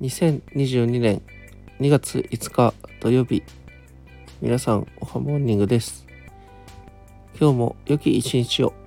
2022年2月5日土曜日皆さんおはモーニングです。今日も良き一日を。